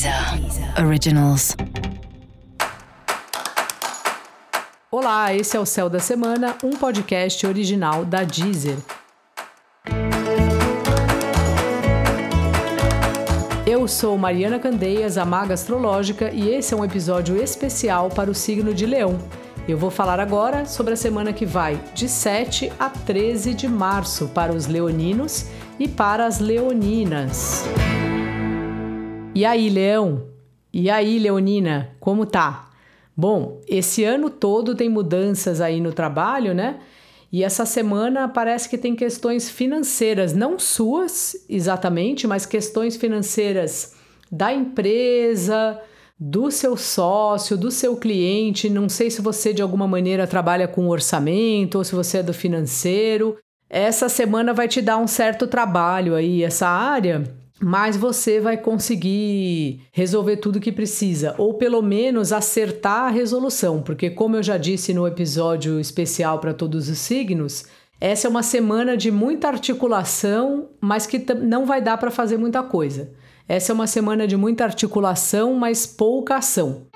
Deezer Originals. Olá, esse é o Céu da Semana, um podcast original da Deezer. Eu sou Mariana Candeias, a Maga Astrológica, e esse é um episódio especial para o signo de Leão. Eu vou falar agora sobre a semana que vai de 7 a 13 de março para os leoninos e para as leoninas. E aí, Leão? E aí, Leonina, como tá? Bom, esse ano todo tem mudanças aí no trabalho, né? E essa semana parece que tem questões financeiras, não suas exatamente, mas questões financeiras da empresa, do seu sócio, do seu cliente. Não sei se você de alguma maneira trabalha com orçamento ou se você é do financeiro. Essa semana vai te dar um certo trabalho aí, essa área mas você vai conseguir resolver tudo que precisa, ou pelo menos acertar a resolução, porque, como eu já disse no episódio especial para todos os signos, essa é uma semana de muita articulação, mas que não vai dar para fazer muita coisa. Essa é uma semana de muita articulação, mas pouca ação.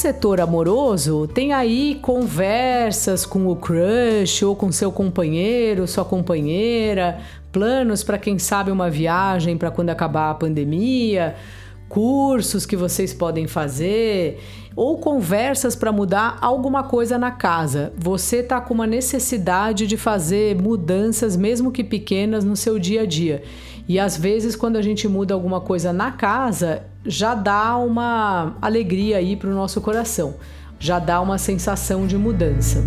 Setor amoroso, tem aí conversas com o crush ou com seu companheiro, sua companheira, planos para quem sabe uma viagem para quando acabar a pandemia, cursos que vocês podem fazer ou conversas para mudar alguma coisa na casa. Você está com uma necessidade de fazer mudanças, mesmo que pequenas, no seu dia a dia. E às vezes, quando a gente muda alguma coisa na casa, já dá uma alegria aí para o nosso coração, já dá uma sensação de mudança.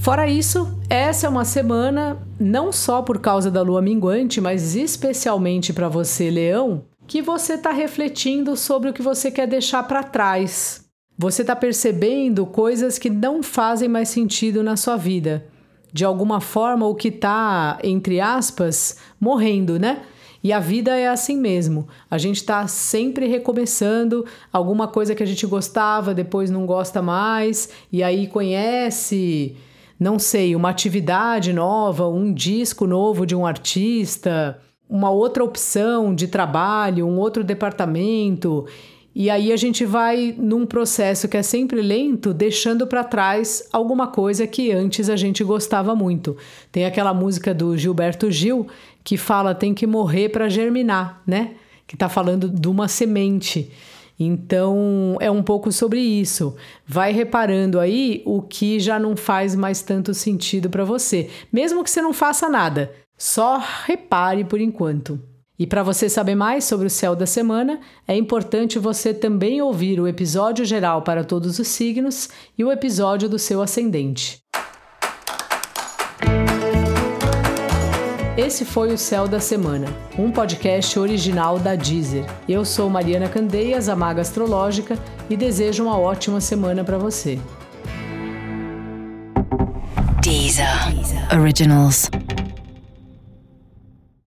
Fora isso, essa é uma semana não só por causa da lua minguante, mas especialmente para você, Leão, que você está refletindo sobre o que você quer deixar para trás. Você está percebendo coisas que não fazem mais sentido na sua vida de alguma forma o que está, entre aspas, morrendo, né? E a vida é assim mesmo. A gente está sempre recomeçando alguma coisa que a gente gostava, depois não gosta mais, e aí conhece, não sei, uma atividade nova, um disco novo de um artista, uma outra opção de trabalho, um outro departamento. E aí a gente vai num processo que é sempre lento, deixando para trás alguma coisa que antes a gente gostava muito. Tem aquela música do Gilberto Gil que fala tem que morrer para germinar, né? Que está falando de uma semente. Então é um pouco sobre isso. Vai reparando aí o que já não faz mais tanto sentido para você, mesmo que você não faça nada. Só repare por enquanto. E para você saber mais sobre o céu da semana, é importante você também ouvir o episódio geral para todos os signos e o episódio do seu ascendente. Esse foi o Céu da Semana, um podcast original da Deezer. Eu sou Mariana Candeias, a Maga Astrológica, e desejo uma ótima semana para você. Deezer. Originals.